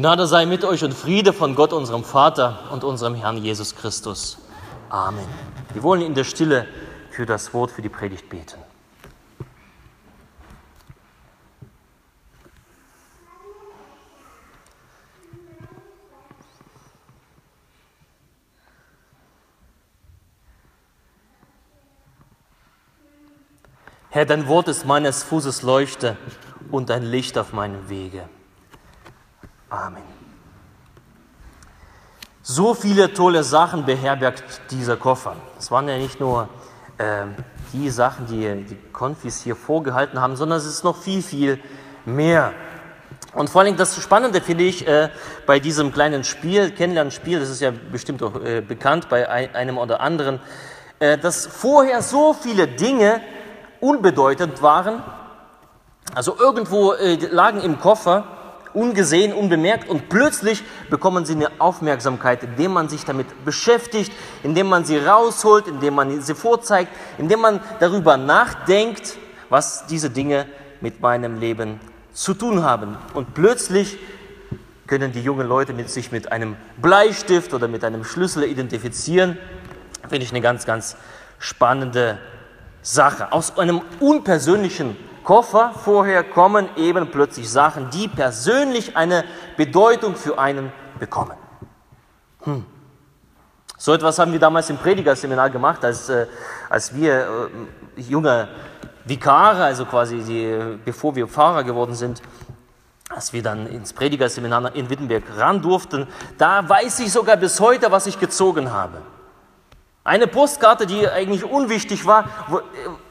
Gnade sei mit euch und Friede von Gott, unserem Vater und unserem Herrn Jesus Christus. Amen. Wir wollen in der Stille für das Wort, für die Predigt beten. Herr, dein Wort ist meines Fußes Leuchte und ein Licht auf meinem Wege. Amen. So viele tolle Sachen beherbergt dieser Koffer. Es waren ja nicht nur äh, die Sachen, die die Konfis hier vorgehalten haben, sondern es ist noch viel, viel mehr. Und vor allem das Spannende finde ich äh, bei diesem kleinen Spiel, Kennenlernspiel, das ist ja bestimmt auch äh, bekannt bei ein, einem oder anderen, äh, dass vorher so viele Dinge unbedeutend waren, also irgendwo äh, lagen im Koffer, ungesehen, unbemerkt und plötzlich bekommen sie eine Aufmerksamkeit, indem man sich damit beschäftigt, indem man sie rausholt, indem man sie vorzeigt, indem man darüber nachdenkt, was diese Dinge mit meinem Leben zu tun haben. Und plötzlich können die jungen Leute mit sich mit einem Bleistift oder mit einem Schlüssel identifizieren. Finde ich eine ganz, ganz spannende Sache. Aus einem unpersönlichen Koffer vorher kommen eben plötzlich Sachen, die persönlich eine Bedeutung für einen bekommen. Hm. So etwas haben wir damals im Predigerseminar gemacht, als, äh, als wir äh, junge Vikare, also quasi die, bevor wir Pfarrer geworden sind, als wir dann ins Predigerseminar in Wittenberg ran durften, da weiß ich sogar bis heute, was ich gezogen habe. Eine Postkarte, die eigentlich unwichtig war,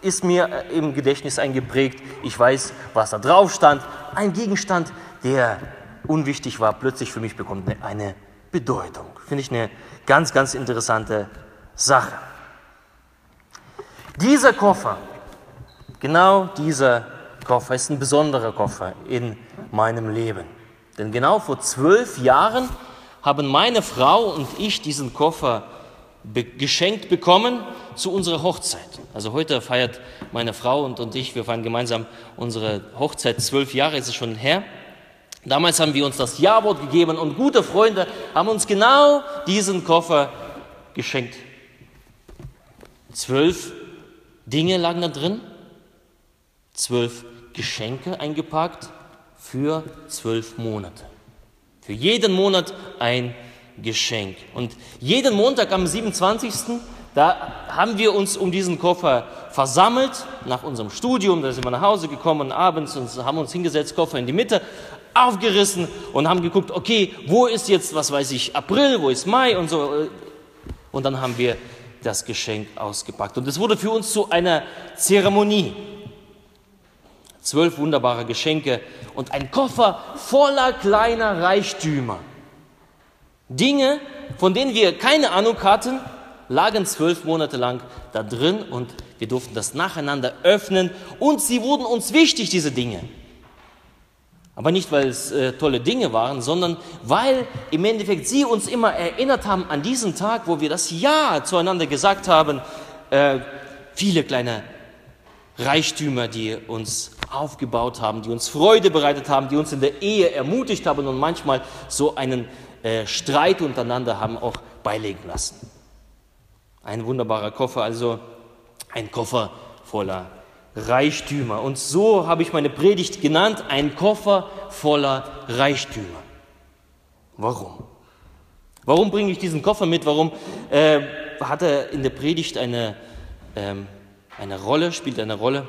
ist mir im Gedächtnis eingeprägt. Ich weiß, was da drauf stand. Ein Gegenstand, der unwichtig war, plötzlich für mich bekommt eine Bedeutung. Finde ich eine ganz, ganz interessante Sache. Dieser Koffer, genau dieser Koffer ist ein besonderer Koffer in meinem Leben. Denn genau vor zwölf Jahren haben meine Frau und ich diesen Koffer be geschenkt bekommen zu unserer Hochzeit. Also heute feiert meine Frau und, und ich, wir feiern gemeinsam unsere Hochzeit. Zwölf Jahre ist es schon her. Damals haben wir uns das Ja-Wort gegeben und gute Freunde haben uns genau diesen Koffer geschenkt. Zwölf Dinge lagen da drin, zwölf Geschenke eingepackt für zwölf Monate. Für jeden Monat ein Geschenk. Und jeden Montag am 27. Da haben wir uns um diesen Koffer versammelt, nach unserem Studium, da sind wir nach Hause gekommen abends und haben uns hingesetzt, Koffer in die Mitte, aufgerissen und haben geguckt, okay, wo ist jetzt, was weiß ich, April, wo ist Mai und so. Und dann haben wir das Geschenk ausgepackt. Und es wurde für uns zu einer Zeremonie. Zwölf wunderbare Geschenke und ein Koffer voller kleiner Reichtümer. Dinge, von denen wir keine Ahnung hatten, lagen zwölf Monate lang da drin und wir durften das nacheinander öffnen und sie wurden uns wichtig, diese Dinge. Aber nicht, weil es äh, tolle Dinge waren, sondern weil im Endeffekt sie uns immer erinnert haben an diesen Tag, wo wir das Ja zueinander gesagt haben. Äh, viele kleine Reichtümer, die uns aufgebaut haben, die uns Freude bereitet haben, die uns in der Ehe ermutigt haben und manchmal so einen äh, Streit untereinander haben auch beilegen lassen. Ein wunderbarer Koffer, also ein Koffer voller Reichtümer. Und so habe ich meine Predigt genannt, ein Koffer voller Reichtümer. Warum? Warum bringe ich diesen Koffer mit? Warum äh, hat er in der Predigt eine, ähm, eine Rolle, spielt eine Rolle?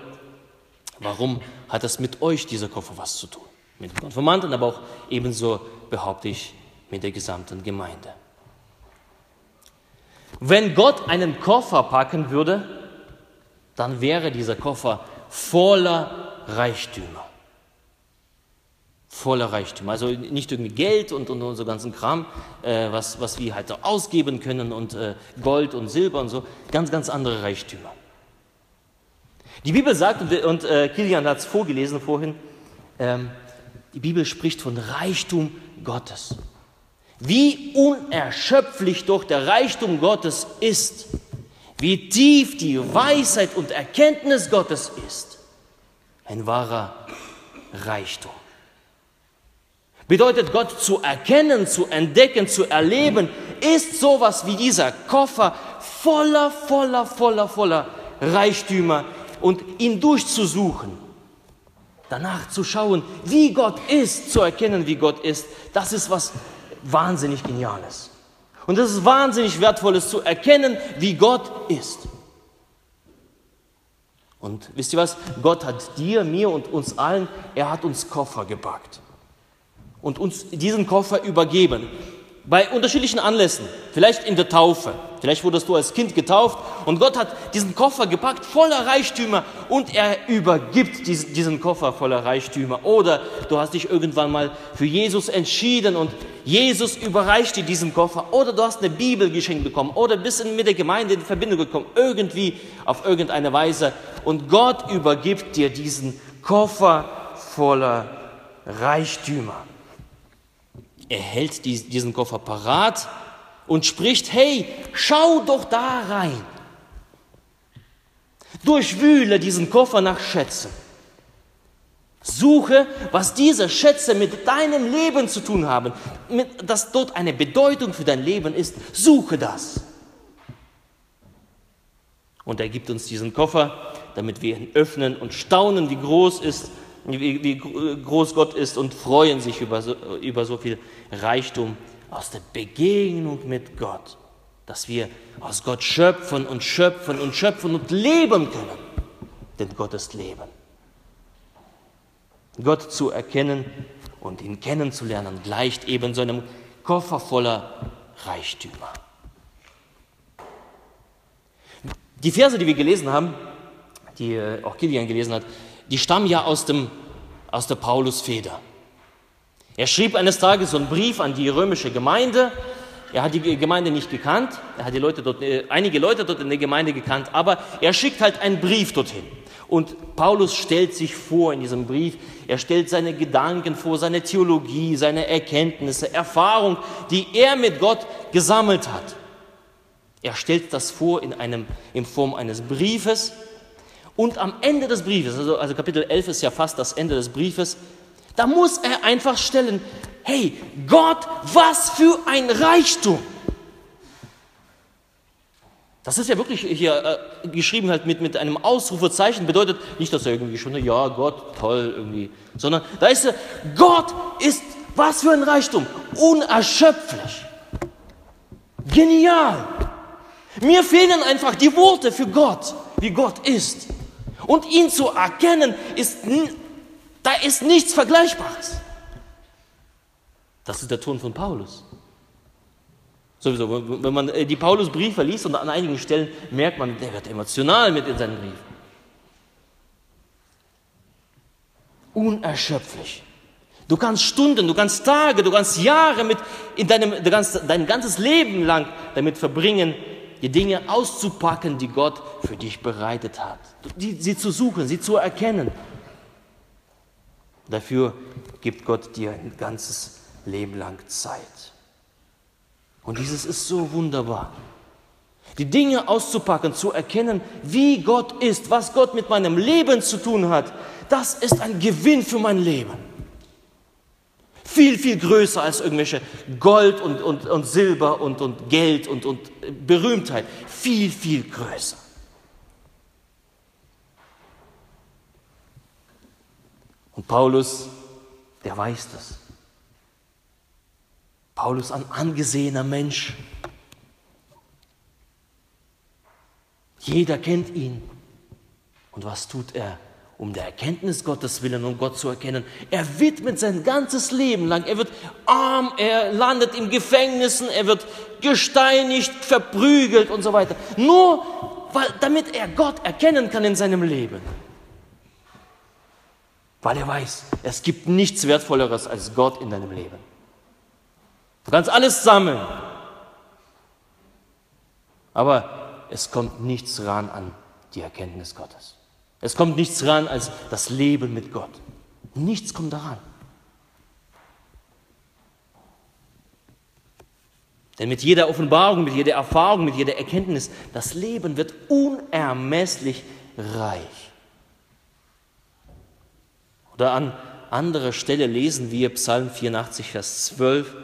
Warum hat das mit euch, dieser Koffer, was zu tun? Mit Konformanten, aber auch ebenso behaupte ich mit der gesamten Gemeinde. Wenn Gott einen Koffer packen würde, dann wäre dieser Koffer voller Reichtümer. Voller Reichtümer. Also nicht irgendwie Geld und, und, und ganzen Kram, äh, was, was wir halt ausgeben können und äh, Gold und Silber und so. Ganz, ganz andere Reichtümer. Die Bibel sagt, und, und äh, Kilian hat es vorgelesen vorhin, ähm, die Bibel spricht von Reichtum Gottes. Wie unerschöpflich doch der Reichtum Gottes ist, wie tief die Weisheit und Erkenntnis Gottes ist. Ein wahrer Reichtum. Bedeutet Gott zu erkennen, zu entdecken, zu erleben, ist sowas wie dieser Koffer voller, voller, voller, voller Reichtümer und ihn durchzusuchen, danach zu schauen, wie Gott ist, zu erkennen, wie Gott ist, das ist was wahnsinnig Geniales. Und das ist wahnsinnig wertvolles zu erkennen, wie Gott ist. Und wisst ihr was? Gott hat dir, mir und uns allen, er hat uns Koffer gepackt und uns diesen Koffer übergeben bei unterschiedlichen Anlässen, vielleicht in der Taufe, vielleicht wurdest du als Kind getauft und Gott hat diesen Koffer gepackt voller Reichtümer und er übergibt diesen, Koffer voller Reichtümer. Oder du hast dich irgendwann mal für Jesus entschieden und Jesus überreicht dir diesen Koffer. Oder du hast eine Bibel geschenkt bekommen. Oder bist mit der Gemeinde in Verbindung gekommen, irgendwie auf irgendeine Weise. Und Gott übergibt dir diesen Koffer voller Reichtümer er hält diesen Koffer parat und spricht, hey, schau doch da rein. Durchwühle diesen Koffer nach Schätzen. Suche, was diese Schätze mit deinem Leben zu tun haben, dass dort eine Bedeutung für dein Leben ist. Suche das. Und er gibt uns diesen Koffer, damit wir ihn öffnen und staunen, wie groß ist wie, wie groß Gott ist und freuen sich über so, über so viel Reichtum aus der Begegnung mit Gott, dass wir aus Gott schöpfen und schöpfen und schöpfen und leben können. Denn Gott ist Leben. Gott zu erkennen und ihn kennenzulernen gleicht eben so einem Koffer voller Reichtümer. Die Verse, die wir gelesen haben, die äh, auch Kilian gelesen hat, die stammen ja aus, dem, aus der Paulusfeder. Er schrieb eines Tages so einen Brief an die römische Gemeinde. Er hat die Gemeinde nicht gekannt, er hat die Leute dort, äh, einige Leute dort in der Gemeinde gekannt, aber er schickt halt einen Brief dorthin. Und Paulus stellt sich vor in diesem Brief, er stellt seine Gedanken vor, seine Theologie, seine Erkenntnisse, Erfahrung, die er mit Gott gesammelt hat. Er stellt das vor in, einem, in Form eines Briefes und am Ende des Briefes, also, also Kapitel 11 ist ja fast das Ende des Briefes, da muss er einfach stellen, hey Gott, was für ein Reichtum. Das ist ja wirklich hier äh, geschrieben halt mit, mit einem Ausrufezeichen, bedeutet nicht, dass er irgendwie schon, ja Gott, toll irgendwie, sondern da ist er, Gott ist, was für ein Reichtum, unerschöpflich, genial. Mir fehlen einfach die Worte für Gott, wie Gott ist. Und ihn zu erkennen, ist, da ist nichts Vergleichbares. Das ist der Ton von Paulus. Sowieso, wenn man äh, die Paulusbriefe liest und an einigen Stellen merkt man, der wird emotional mit in seinen Briefen. Unerschöpflich. Du kannst Stunden, du kannst Tage, du kannst Jahre mit in deinem, du kannst dein ganzes Leben lang damit verbringen, die Dinge auszupacken, die Gott für dich bereitet hat. Die, sie zu suchen, sie zu erkennen. Dafür gibt Gott dir ein ganzes Leben lang Zeit. Und dieses ist so wunderbar. Die Dinge auszupacken, zu erkennen, wie Gott ist, was Gott mit meinem Leben zu tun hat, das ist ein Gewinn für mein Leben. Viel, viel größer als irgendwelche Gold und, und, und Silber und, und Geld und, und Berühmtheit. Viel, viel größer. Und Paulus, der weiß das. Paulus, ein angesehener Mensch. Jeder kennt ihn. Und was tut er? Um der Erkenntnis Gottes willen, um Gott zu erkennen. Er widmet sein ganzes Leben lang. Er wird arm, er landet in Gefängnissen, er wird gesteinigt, verprügelt und so weiter. Nur weil, damit er Gott erkennen kann in seinem Leben. Weil er weiß, es gibt nichts Wertvolleres als Gott in deinem Leben. Du kannst alles sammeln, aber es kommt nichts ran an die Erkenntnis Gottes. Es kommt nichts ran als das Leben mit Gott. Nichts kommt daran. Denn mit jeder Offenbarung, mit jeder Erfahrung, mit jeder Erkenntnis, das Leben wird unermesslich reich. Oder an anderer Stelle lesen wir Psalm 84, Vers 12.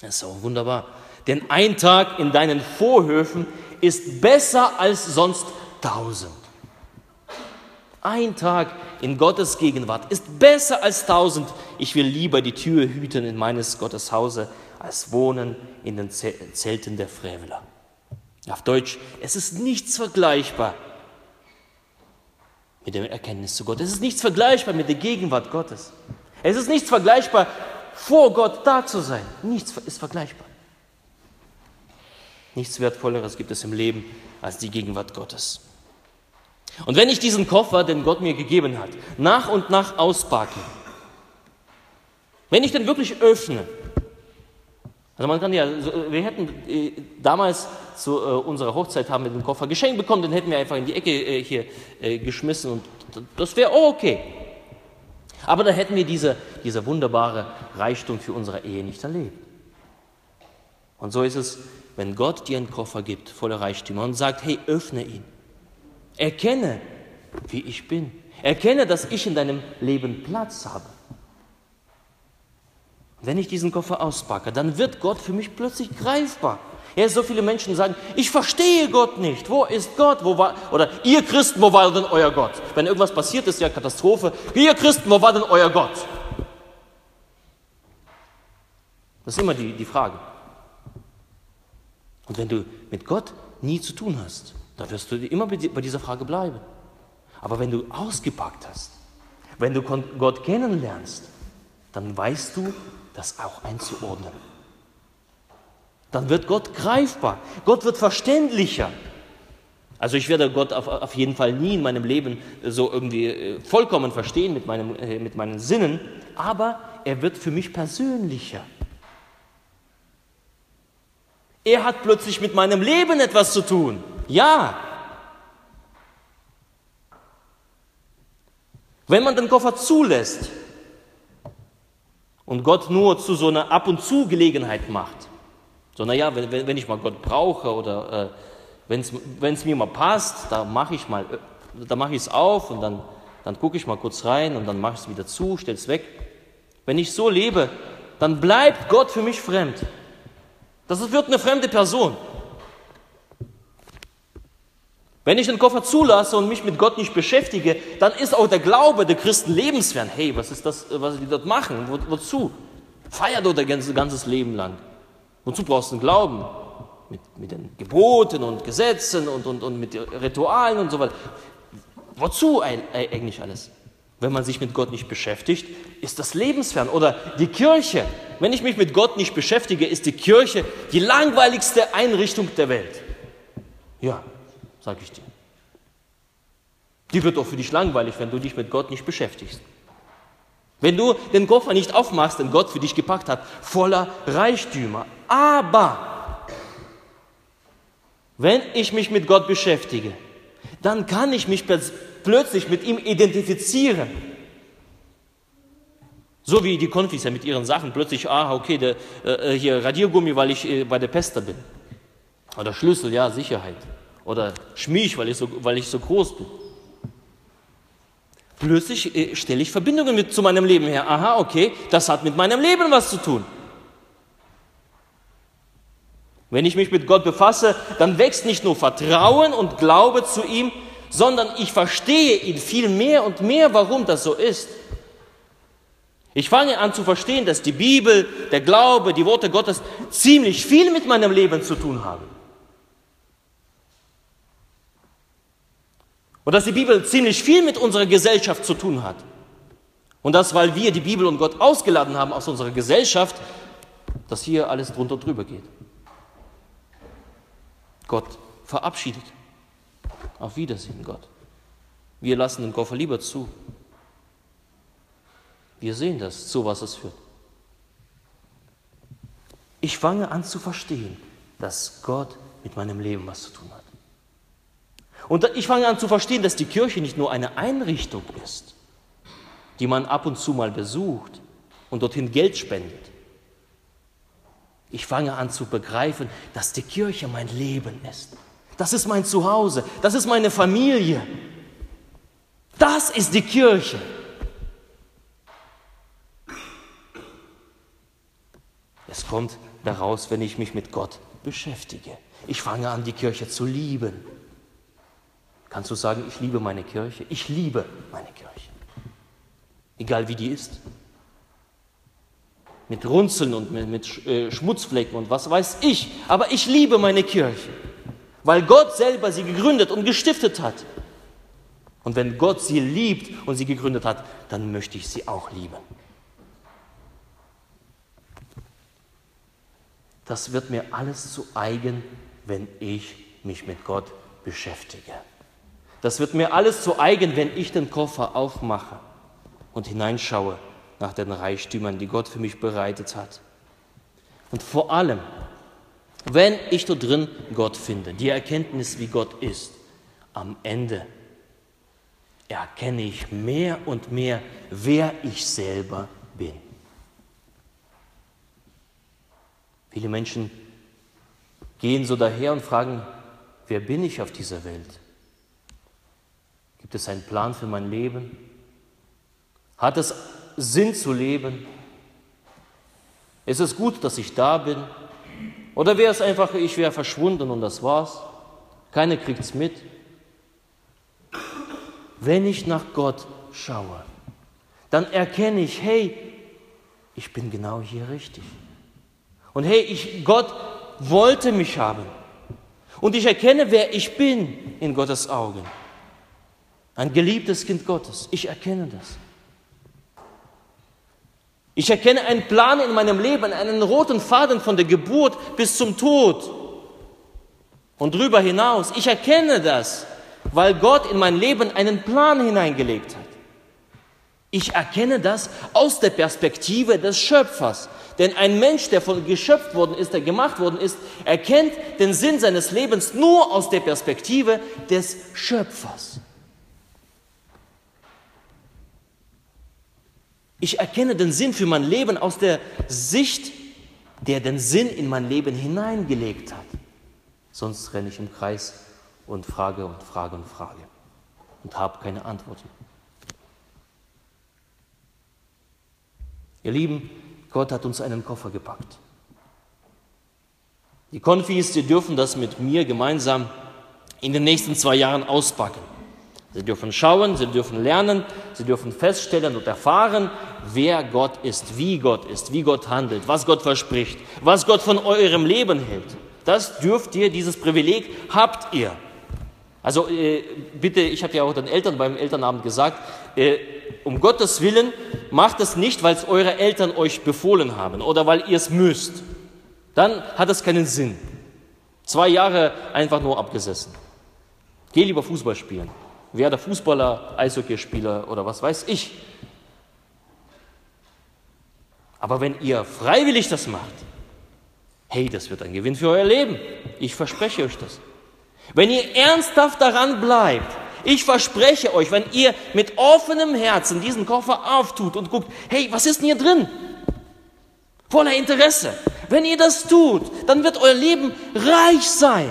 Das ist auch wunderbar. Denn ein Tag in deinen Vorhöfen ist besser als sonst tausend. Ein Tag in Gottes Gegenwart ist besser als tausend. Ich will lieber die Tür hüten in meines Gottes Hause, als wohnen in den Zelten der Freveler. Auf Deutsch, es ist nichts vergleichbar mit der Erkenntnis zu Gott. Es ist nichts vergleichbar mit der Gegenwart Gottes. Es ist nichts vergleichbar, vor Gott da zu sein. Nichts ist vergleichbar. Nichts Wertvolleres gibt es im Leben als die Gegenwart Gottes. Und wenn ich diesen Koffer, den Gott mir gegeben hat, nach und nach auspacke, wenn ich den wirklich öffne, also man kann ja, wir hätten äh, damals zu äh, unserer Hochzeit haben wir den Koffer geschenkt bekommen, den hätten wir einfach in die Ecke äh, hier geschmissen und das wäre okay. Aber da hätten wir diese, diese wunderbare Reichtum für unsere Ehe nicht erlebt. Und so ist es, wenn Gott dir einen Koffer gibt voller Reichtümer und sagt, hey, öffne ihn. Erkenne, wie ich bin. Erkenne, dass ich in deinem Leben Platz habe. Wenn ich diesen Koffer auspacke, dann wird Gott für mich plötzlich greifbar. Ja, so viele Menschen sagen, ich verstehe Gott nicht. Wo ist Gott? Wo war, oder ihr Christen, wo war denn euer Gott? Wenn irgendwas passiert ist, ja Katastrophe. Ihr Christen, wo war denn euer Gott? Das ist immer die, die Frage. Und wenn du mit Gott nie zu tun hast, dann wirst du immer bei dieser Frage bleiben. Aber wenn du ausgepackt hast, wenn du Gott kennenlernst, dann weißt du, das auch einzuordnen. Dann wird Gott greifbar, Gott wird verständlicher. Also ich werde Gott auf, auf jeden Fall nie in meinem Leben so irgendwie äh, vollkommen verstehen mit, meinem, äh, mit meinen Sinnen, aber er wird für mich persönlicher. Er hat plötzlich mit meinem Leben etwas zu tun. Ja. Wenn man den Koffer zulässt, und Gott nur zu so einer Ab- und Zu-Gelegenheit macht. So, naja, wenn, wenn ich mal Gott brauche oder äh, wenn es mir mal passt, da mache ich mal, äh, da mache ich es auf und dann, dann gucke ich mal kurz rein und dann mache ich es wieder zu, stelle es weg. Wenn ich so lebe, dann bleibt Gott für mich fremd. Das wird eine fremde Person. Wenn ich den Koffer zulasse und mich mit Gott nicht beschäftige, dann ist auch der Glaube der Christen lebensfern. Hey, was ist das, was die dort machen? Wo, wozu? Feier dort ein ganzes, ganzes Leben lang. Wozu brauchst du den Glauben? Mit, mit den Geboten und Gesetzen und, und, und mit Ritualen und so weiter. Wozu eigentlich alles? Wenn man sich mit Gott nicht beschäftigt, ist das lebensfern. Oder die Kirche. Wenn ich mich mit Gott nicht beschäftige, ist die Kirche die langweiligste Einrichtung der Welt. Ja, sage ich dir. Die wird auch für dich langweilig, wenn du dich mit Gott nicht beschäftigst. Wenn du den Koffer nicht aufmachst, den Gott für dich gepackt hat, voller Reichtümer. Aber wenn ich mich mit Gott beschäftige, dann kann ich mich plötzlich mit ihm identifizieren. So wie die Konfis ja mit ihren Sachen plötzlich, ah, okay, der, äh, hier Radiergummi, weil ich äh, bei der Pester bin. Oder Schlüssel, ja, Sicherheit. Oder Schmiech, weil ich so, weil ich so groß bin. Plötzlich äh, stelle ich Verbindungen mit zu meinem Leben her. Aha, okay, das hat mit meinem Leben was zu tun. Wenn ich mich mit Gott befasse, dann wächst nicht nur Vertrauen und Glaube zu ihm, sondern ich verstehe ihn viel mehr und mehr, warum das so ist. Ich fange an zu verstehen, dass die Bibel, der Glaube, die Worte Gottes ziemlich viel mit meinem Leben zu tun haben. Und dass die Bibel ziemlich viel mit unserer Gesellschaft zu tun hat. Und das, weil wir die Bibel und Gott ausgeladen haben aus unserer Gesellschaft, dass hier alles drunter und drüber geht. Gott verabschiedet. Auf Wiedersehen, Gott. Wir lassen den Koffer lieber zu. Wir sehen das, zu was es führt. Ich fange an zu verstehen, dass Gott mit meinem Leben was zu tun hat. Und ich fange an zu verstehen, dass die Kirche nicht nur eine Einrichtung ist, die man ab und zu mal besucht und dorthin Geld spendet. Ich fange an zu begreifen, dass die Kirche mein Leben ist. Das ist mein Zuhause, das ist meine Familie. Das ist die Kirche. Es kommt daraus, wenn ich mich mit Gott beschäftige. Ich fange an, die Kirche zu lieben. Kannst du sagen, ich liebe meine Kirche? Ich liebe meine Kirche. Egal wie die ist. Mit Runzeln und mit, äh, Schmutzflecken und was weiß ich. Aber ich liebe meine Kirche, weil Gott selber sie gegründet und gestiftet hat. Und wenn Gott sie liebt und sie gegründet hat, dann möchte ich sie auch lieben. Das wird mir alles zu eigen, wenn ich mich mit Gott beschäftige. Das wird mir alles zu eigen, wenn ich den Koffer aufmache und hineinschaue nach den Reichtümern, die Gott für mich bereitet hat. Und vor allem, wenn ich dort drin Gott finde, die Erkenntnis, wie Gott ist, am Ende erkenne ich mehr und mehr, wer ich selber bin. Viele Menschen gehen so daher und fragen, wer bin ich auf dieser Welt? Gibt es einen Plan für mein Leben? Hat es Sinn zu leben? Ist es gut, dass ich da bin? Oder wäre es einfach, ich wäre verschwunden und das war's? Keiner kriegt es mit wenn ich nach Gott schaue, dann erkenne ich, hey, ich bin genau hier richtig. Und hey, ich, Gott wollte mich haben. Und ich erkenne, wer ich bin in Gottes Augen. Ein geliebtes Kind Gottes. Ich erkenne das. Ich erkenne einen Plan in meinem Leben, einen roten Faden von der Geburt bis zum Tod und darüber hinaus. Ich erkenne das weil Gott in mein Leben einen Plan hineingelegt hat. Ich erkenne das aus der Perspektive des Schöpfers. Denn ein Mensch, der von geschöpft worden ist, der gemacht worden ist, erkennt den Sinn seines Lebens nur aus der Perspektive des Schöpfers. Ich erkenne den Sinn für mein Leben aus der Sicht, der den Sinn in mein Leben hineingelegt hat. Sonst renne ich im Kreis und frage und frage und frage und habe keine Antworten. Ihr Lieben, Gott hat uns einen Koffer gepackt. Die Konfis, die dürfen das mit mir gemeinsam in den nächsten zwei Jahren auspacken. Sie dürfen schauen, sie dürfen lernen, sie dürfen feststellen und erfahren, wer Gott ist, wie Gott ist, wie Gott handelt, was Gott verspricht, was Gott von eurem Leben hält. Das dürft ihr, dieses Privileg habt ihr. Also äh, bitte, ich habe ja auch den Eltern beim Elternabend gesagt, äh, um Gottes Willen macht es nicht, weil es eure Eltern euch befohlen haben oder weil ihr es müsst. Dann hat es keinen Sinn. Zwei Jahre einfach nur abgesessen. Geh lieber Fußball spielen. Werde Fußballer, Eishockeyspieler oder was weiß ich. Aber wenn ihr freiwillig das macht, hey, das wird ein Gewinn für euer Leben. Ich verspreche euch das. Wenn ihr ernsthaft daran bleibt, ich verspreche euch, wenn ihr mit offenem Herzen diesen Koffer auftut und guckt, hey, was ist denn hier drin? Voller Interesse. Wenn ihr das tut, dann wird euer Leben reich sein.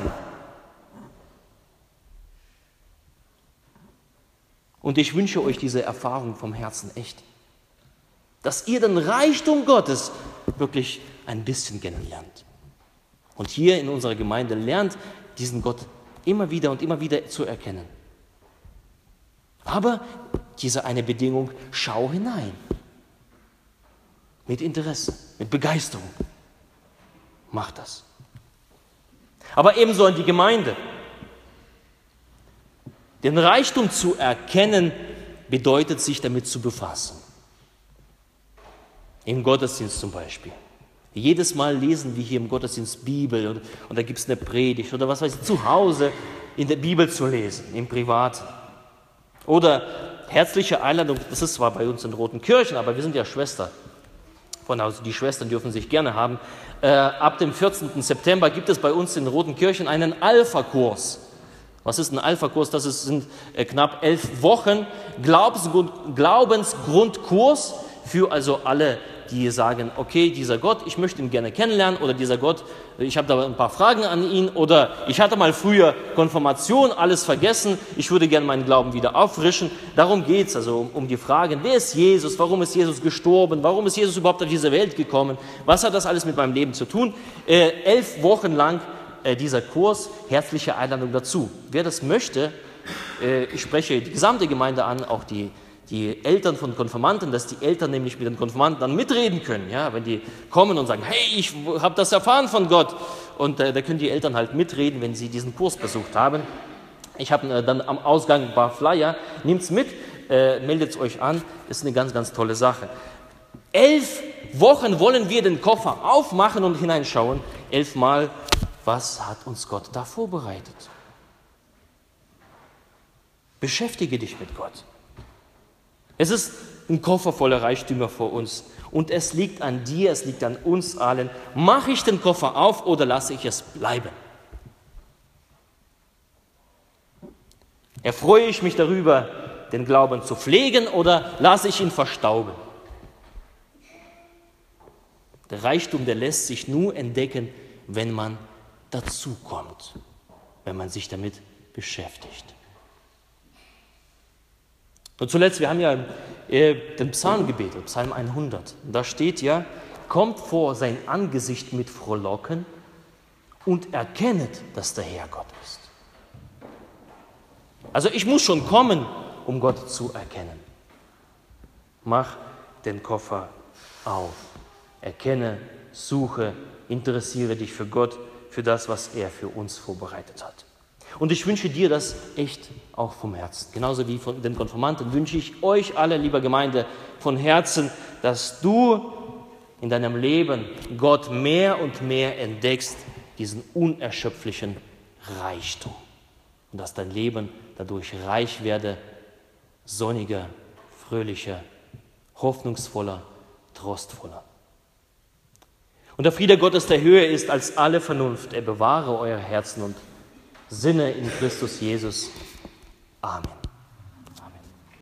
Und ich wünsche euch diese Erfahrung vom Herzen echt, dass ihr den Reichtum Gottes wirklich ein bisschen kennenlernt. Und hier in unserer Gemeinde lernt diesen Gott immer wieder und immer wieder zu erkennen. Aber diese eine Bedingung, schau hinein. Mit Interesse, mit Begeisterung. Mach das. Aber ebenso an die Gemeinde. Den Reichtum zu erkennen bedeutet, sich damit zu befassen. Im Gottesdienst zum Beispiel. Jedes Mal lesen wir hier im Gottesdienst Bibel und, und da gibt es eine Predigt oder was weiß ich, zu Hause in der Bibel zu lesen, im Privat. Oder herzliche Einladung, das ist zwar bei uns in Roten Kirchen, aber wir sind ja Schwester. Von also die Schwestern dürfen sich gerne haben. Äh, ab dem 14. September gibt es bei uns in Roten Kirchen einen Alpha-Kurs. Was ist ein Alpha-Kurs? Das sind äh, knapp elf Wochen Glaubensgrund, Glaubensgrundkurs für also alle die sagen, okay, dieser Gott, ich möchte ihn gerne kennenlernen oder dieser Gott, ich habe da ein paar Fragen an ihn oder ich hatte mal früher Konfirmation, alles vergessen, ich würde gerne meinen Glauben wieder auffrischen. Darum geht es also um, um die Fragen, wer ist Jesus, warum ist Jesus gestorben, warum ist Jesus überhaupt auf diese Welt gekommen, was hat das alles mit meinem Leben zu tun. Äh, elf Wochen lang äh, dieser Kurs, herzliche Einladung dazu. Wer das möchte, äh, ich spreche die gesamte Gemeinde an, auch die, die Eltern von Konfirmanten, dass die Eltern nämlich mit den Konfirmanten dann mitreden können. Ja? Wenn die kommen und sagen, hey, ich habe das erfahren von Gott. Und äh, da können die Eltern halt mitreden, wenn sie diesen Kurs besucht haben. Ich habe äh, dann am Ausgang ein paar Flyer. Nehmt es mit, meldet es euch an. Ist eine ganz, ganz tolle Sache. Elf Wochen wollen wir den Koffer aufmachen und hineinschauen. Elfmal, was hat uns Gott da vorbereitet? Beschäftige dich mit Gott. Es ist ein Koffer voller Reichtümer vor uns. Und es liegt an dir, es liegt an uns allen. Mache ich den Koffer auf oder lasse ich es bleiben? Erfreue ich mich darüber, den Glauben zu pflegen oder lasse ich ihn verstauben? Der Reichtum, der lässt sich nur entdecken, wenn man dazukommt, wenn man sich damit beschäftigt. Und zuletzt, wir haben ja äh, den Psalm gebetet, Psalm 100. Da steht ja, kommt vor sein Angesicht mit Frohlocken und erkennet, dass der Herr Gott ist. Also ich muss schon kommen, um Gott zu erkennen. Mach den Koffer auf. Erkenne, suche, interessiere dich für Gott, für das, was er für uns vorbereitet hat. Und ich wünsche dir das echt auch vom Herzen. Genauso wie von den Konformanten wünsche ich euch alle, lieber Gemeinde, von Herzen, dass du in deinem Leben Gott mehr und mehr entdeckst, diesen unerschöpflichen Reichtum. Und dass dein Leben dadurch reich werde, sonniger, fröhlicher, hoffnungsvoller, trostvoller. Und der Friede Gottes, der höher ist als alle Vernunft, er bewahre euer Herzen und Sinne in Christus Jesus. Amen.